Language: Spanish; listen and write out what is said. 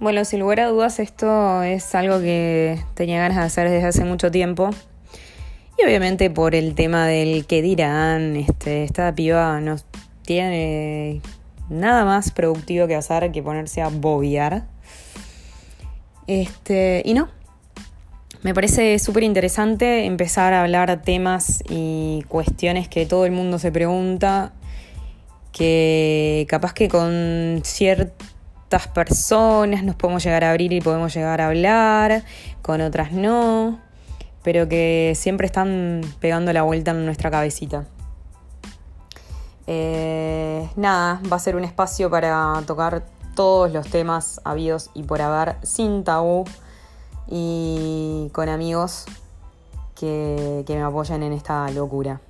Bueno, sin lugar a dudas esto es algo que tenía ganas de hacer desde hace mucho tiempo. Y obviamente por el tema del que dirán, este, esta piba no tiene nada más productivo que hacer que ponerse a bobear. Este, y no. Me parece súper interesante empezar a hablar temas y cuestiones que todo el mundo se pregunta, que capaz que con ciertas personas nos podemos llegar a abrir y podemos llegar a hablar, con otras no, pero que siempre están pegando la vuelta en nuestra cabecita. Eh, nada, va a ser un espacio para tocar todos los temas habidos y por haber sin tabú y con amigos que, que me apoyan en esta locura.